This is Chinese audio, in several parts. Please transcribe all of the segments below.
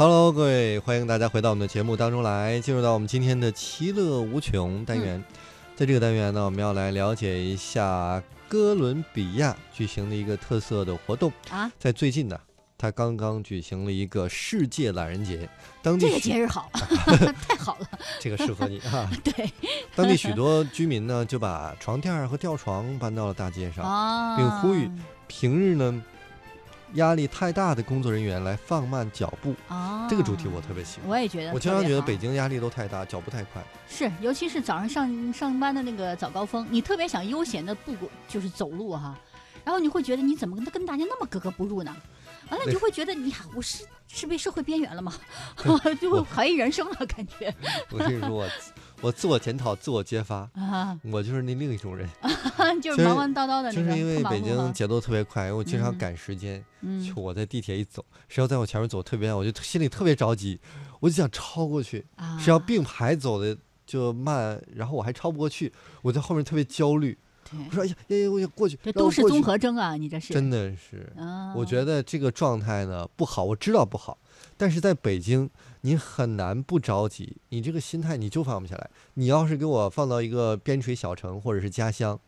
Hello，各位，欢迎大家回到我们的节目当中来，进入到我们今天的其乐无穷单元。在这个单元呢，我们要来了解一下哥伦比亚举行的一个特色的活动啊。在最近呢，他刚刚举行了一个世界懒人节，当地这个节日好，太好了，这个适合你啊。对，当地许多居民呢就把床垫和吊床搬到了大街上，啊并呼吁平日呢压力太大的工作人员来放慢脚步。啊，这个主题我特别喜欢。我也觉得，我经常觉得北京压力都太大，脚步太快。是，尤其是早上上上班的那个早高峰，你特别想悠闲的步过，就是走路哈，然后你会觉得你怎么跟跟大家那么格格不入呢？完了，你就会觉得你呀，我是是被社会边缘了吗？就会怀疑人生了，感觉。我跟你说，我我自我检讨、自我揭发。啊，我就是那另一种人，就是忙忙叨叨的那个。就是因为北京节奏特别快，因为我经常赶时间，嗯，就我在地铁一走，谁要在我前面走特别慢，我就心里特别着急，我就想超过去，啊。谁要并排走的就慢，然后我还超不过去，我在后面特别焦虑。我说哎呀，哎呀，我想过去。这都是综合征啊，你这是。真的是。啊，我觉得这个状态呢不好，我知道不好，但是在北京你很难不着急，你这个心态你就放不下来。你要是给我放到一个边陲小城或者是家乡，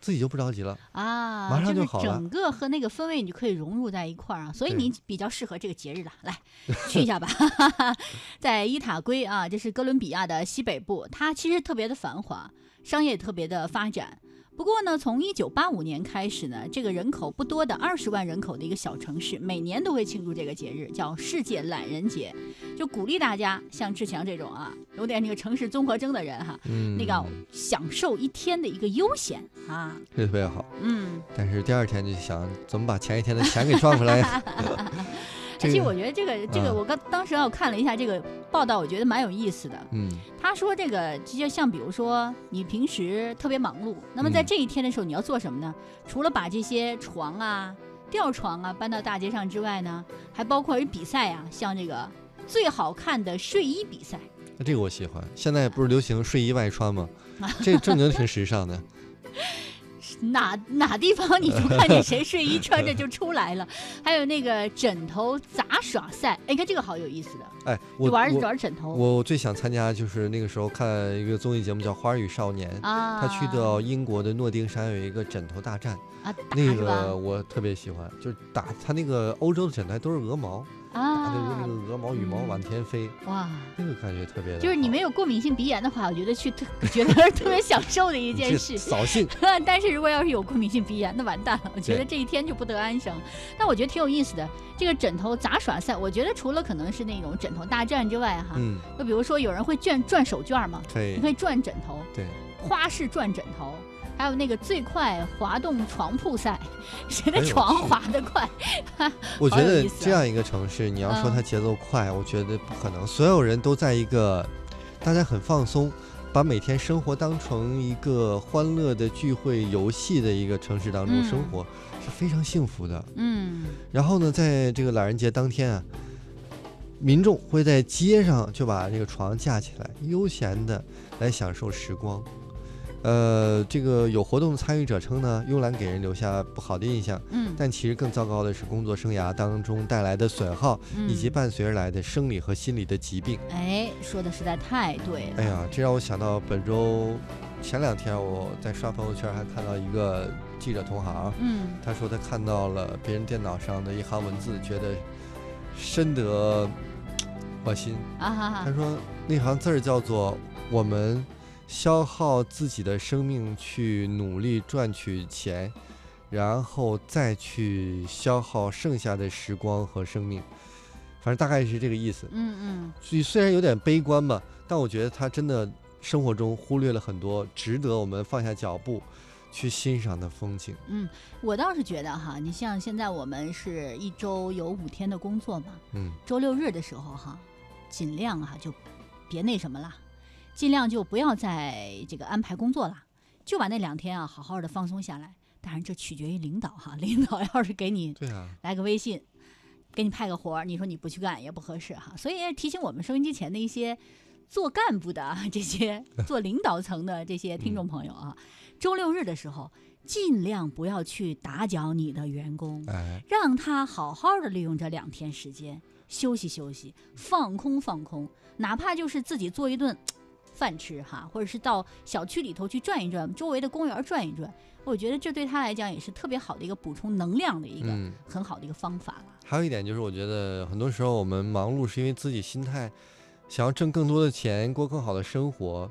自己就不着急了啊，马上就好了。整个和那个氛围你就可以融入在一块儿啊，所以你比较适合这个节日的，来 去一下吧。在伊塔圭啊，这是哥伦比亚的西北部，它其实特别的繁华，商业特别的发展。不过呢，从一九八五年开始呢，这个人口不多的二十万人口的一个小城市，每年都会庆祝这个节日，叫世界懒人节，就鼓励大家像志强这种啊，有点那个城市综合征的人哈，嗯，那个享受一天的一个悠闲啊，这特别好。嗯，但是第二天就想怎么把前一天的钱给赚回来。而且我觉得这个这个，我刚当时我看了一下这个报道，我觉得蛮有意思的。嗯，他说这个就像比如说你平时特别忙碌，那么在这一天的时候你要做什么呢？除了把这些床啊、吊床啊搬到大街上之外呢，还包括比赛啊，像这个最好看的睡衣比赛。那这个我喜欢。现在不是流行睡衣外穿吗？这正经挺时尚的。哪哪地方你就看见 谁睡衣穿着就出来了？还有那个枕头杂耍赛，哎，你看这个好有意思的。哎，我玩玩枕头。我最想参加就是那个时候看一个综艺节目叫《花儿与少年》啊，他去到英国的诺丁山有一个枕头大战啊，那个我特别喜欢，就是打他那个欧洲的枕头都是鹅毛。啊，那个鹅毛羽毛满天飞，哇，那个感觉特别的。就是你没有过敏性鼻炎的话，我觉得去特觉得是特别享受的一件事，扫兴。但是如果要是有过敏性鼻炎，那完蛋了，我觉得这一天就不得安生。但我觉得挺有意思的，这个枕头杂耍赛，我觉得除了可能是那种枕头大战之外，哈，嗯，就比如说有人会转转手绢嘛，可以，你可以转枕头，对，花式转枕头。还有那个最快滑动床铺赛，谁的床滑得快？我觉得啊这样一个城市，你要说它节奏快，我觉得不可能。所有人都在一个大家很放松，把每天生活当成一个欢乐的聚会游戏的一个城市当中生活，是非常幸福的。嗯。然后呢，在这个老人节当天啊，民众会在街上就把这个床架起来，悠闲的来享受时光。呃，这个有活动的参与者称呢，慵懒给人留下不好的印象。嗯，但其实更糟糕的是工作生涯当中带来的损耗，嗯、以及伴随而来的生理和心理的疾病。哎，说的实在太对了。哎呀，这让我想到本周前两天我在刷朋友圈，还看到一个记者同行，嗯，他说他看到了别人电脑上的一行文字，觉得深得我心。啊哈哈。他说那行字儿叫做“我们”。消耗自己的生命去努力赚取钱，然后再去消耗剩下的时光和生命，反正大概是这个意思。嗯嗯。所以虽然有点悲观吧，但我觉得他真的生活中忽略了很多值得我们放下脚步去欣赏的风景。嗯，我倒是觉得哈，你像现在我们是一周有五天的工作嘛，嗯，周六日的时候哈，尽量哈就别那什么了。尽量就不要再这个安排工作了，就把那两天啊好好的放松下来。当然这取决于领导哈，领导要是给你来个微信，给你派个活儿，你说你不去干也不合适哈。所以提醒我们收音机前的一些做干部的这些 做领导层的这些听众朋友啊，周六日的时候尽量不要去打搅你的员工，哎，让他好好的利用这两天时间。休息休息，放空放空，哪怕就是自己做一顿饭吃哈，或者是到小区里头去转一转，周围的公园转一转，我觉得这对他来讲也是特别好的一个补充能量的一个很好的一个方法了。还有一点就是，我觉得很多时候我们忙碌是因为自己心态想要挣更多的钱，过更好的生活。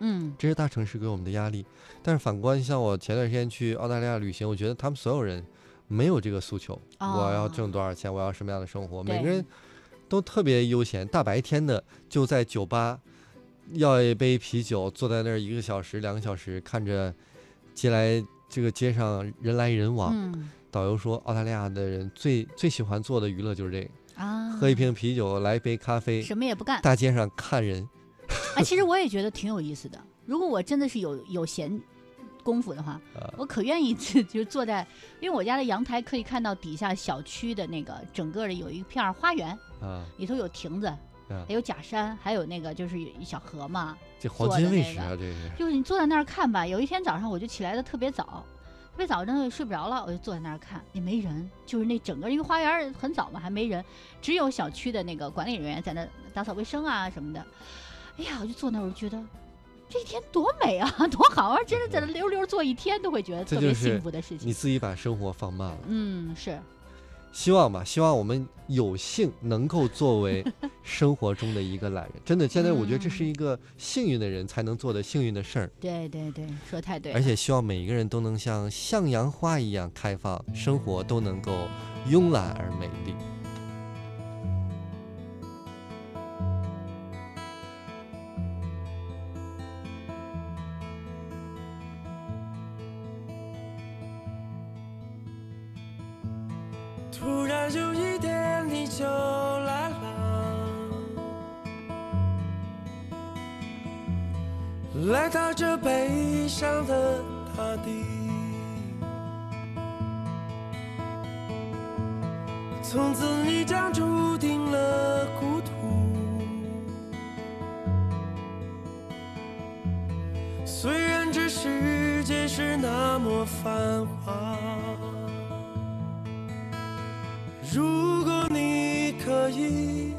嗯，这是大城市给我们的压力。但是反观像我前段时间去澳大利亚旅行，我觉得他们所有人没有这个诉求，我要挣多少钱，我要什么样的生活，每个人都特别悠闲。大白天的就在酒吧要一杯啤酒，坐在那儿一个小时、两个小时，看着街来这个街上人来人往。导游说，澳大利亚的人最最喜欢做的娱乐就是这个啊，喝一瓶啤酒，来一杯咖啡，什么也不干，大街上看人。啊，其实我也觉得挺有意思的。如果我真的是有有闲功夫的话，我可愿意就坐在，因为我家的阳台可以看到底下小区的那个整个的有一片花园，啊，里头有亭子，还有假山，还有那个就是一小河嘛。这黄金位置啊，这是。就是你坐在那儿看吧。有一天早上我就起来的特别早，特别早，真的睡不着了，我就坐在那儿看，也没人，就是那整个因为花园很早嘛，还没人，只有小区的那个管理人员在那打扫卫生啊什么的。哎呀，我就坐那儿，我就觉得这一天多美啊，多好啊！真的在那溜溜坐一天，都会觉得特别幸福的事情。你自己把生活放慢了。嗯，是。希望吧，希望我们有幸能够作为 生活中的一个懒人。真的，现在我觉得这是一个幸运的人才能做的幸运的事儿。对对对，说太对。而且希望每一个人都能像向阳花一样开放，生活都能够慵懒而美丽。来到这悲伤的大地，从此你将注定了孤独。虽然这世界是那么繁华。如果你可以，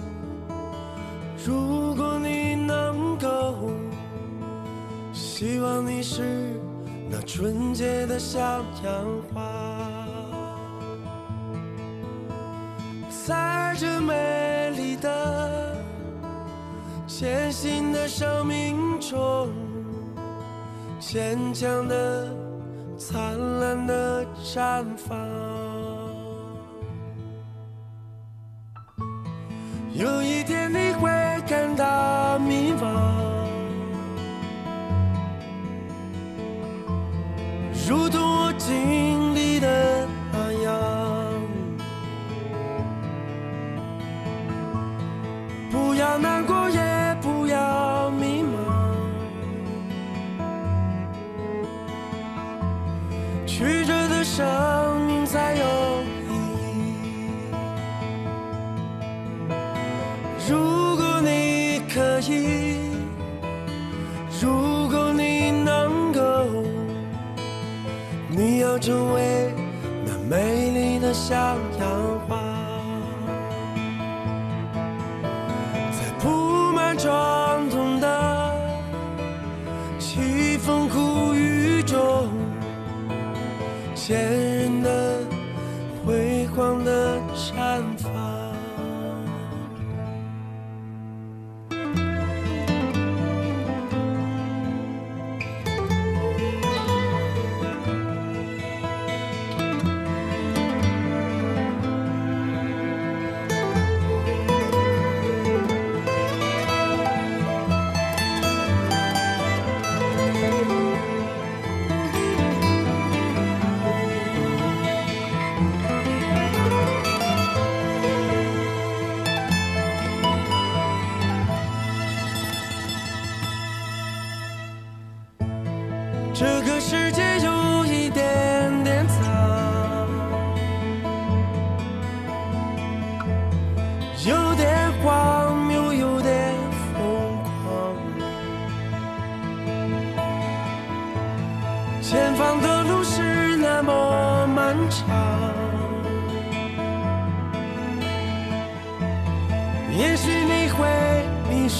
如希望你是那纯洁的小阳花，在这美丽的、艰辛的生命中，坚强的、灿烂的绽放。有一天你会感到迷茫，难过，也不要迷茫，曲折的生命才有意义。如果你能够，你要成为那美丽的向阳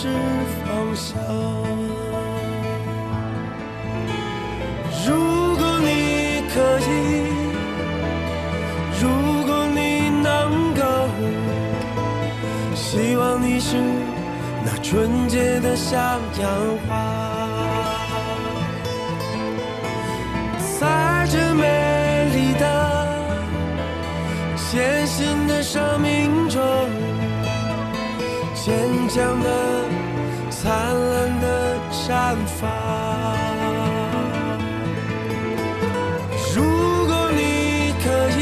是方向。如果你可以，如果你能够，希望你是那纯洁的向阳花。在这美丽的、艰辛的生命中，坚强的、灿烂的绽放。如果你可以，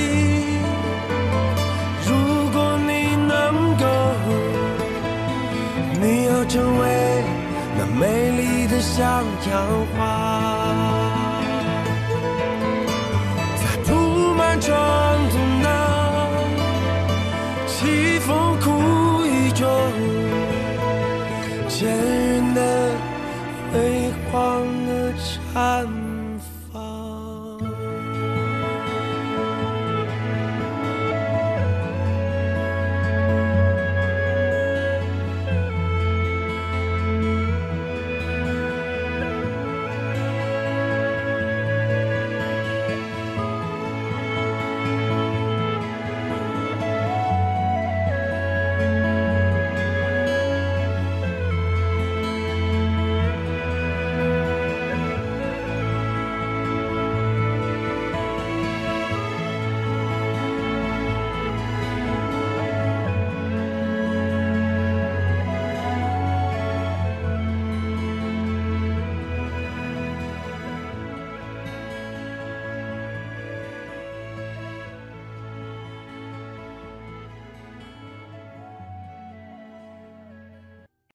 如果你能够，你要成为那美丽的向阳花。